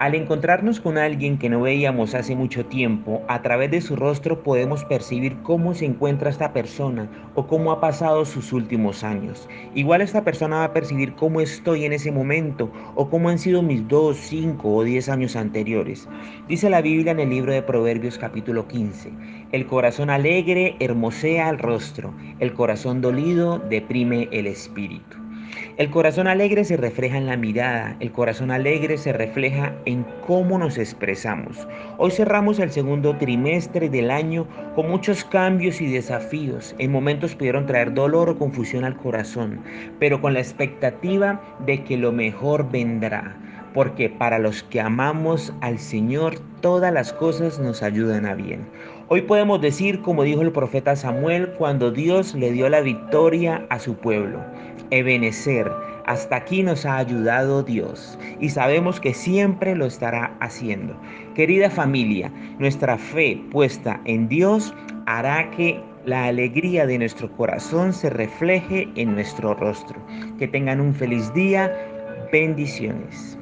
Al encontrarnos con alguien que no veíamos hace mucho tiempo, a través de su rostro podemos percibir cómo se encuentra esta persona o cómo ha pasado sus últimos años. Igual esta persona va a percibir cómo estoy en ese momento o cómo han sido mis dos, cinco o diez años anteriores. Dice la Biblia en el libro de Proverbios capítulo 15, el corazón alegre hermosea el rostro, el corazón dolido deprime el espíritu. El corazón alegre se refleja en la mirada, el corazón alegre se refleja en cómo nos expresamos. Hoy cerramos el segundo trimestre del año con muchos cambios y desafíos. En momentos pudieron traer dolor o confusión al corazón, pero con la expectativa de que lo mejor vendrá. Porque para los que amamos al Señor, todas las cosas nos ayudan a bien. Hoy podemos decir, como dijo el profeta Samuel, cuando Dios le dio la victoria a su pueblo. Ebenecer, hasta aquí nos ha ayudado Dios y sabemos que siempre lo estará haciendo. Querida familia, nuestra fe puesta en Dios hará que la alegría de nuestro corazón se refleje en nuestro rostro. Que tengan un feliz día. Bendiciones.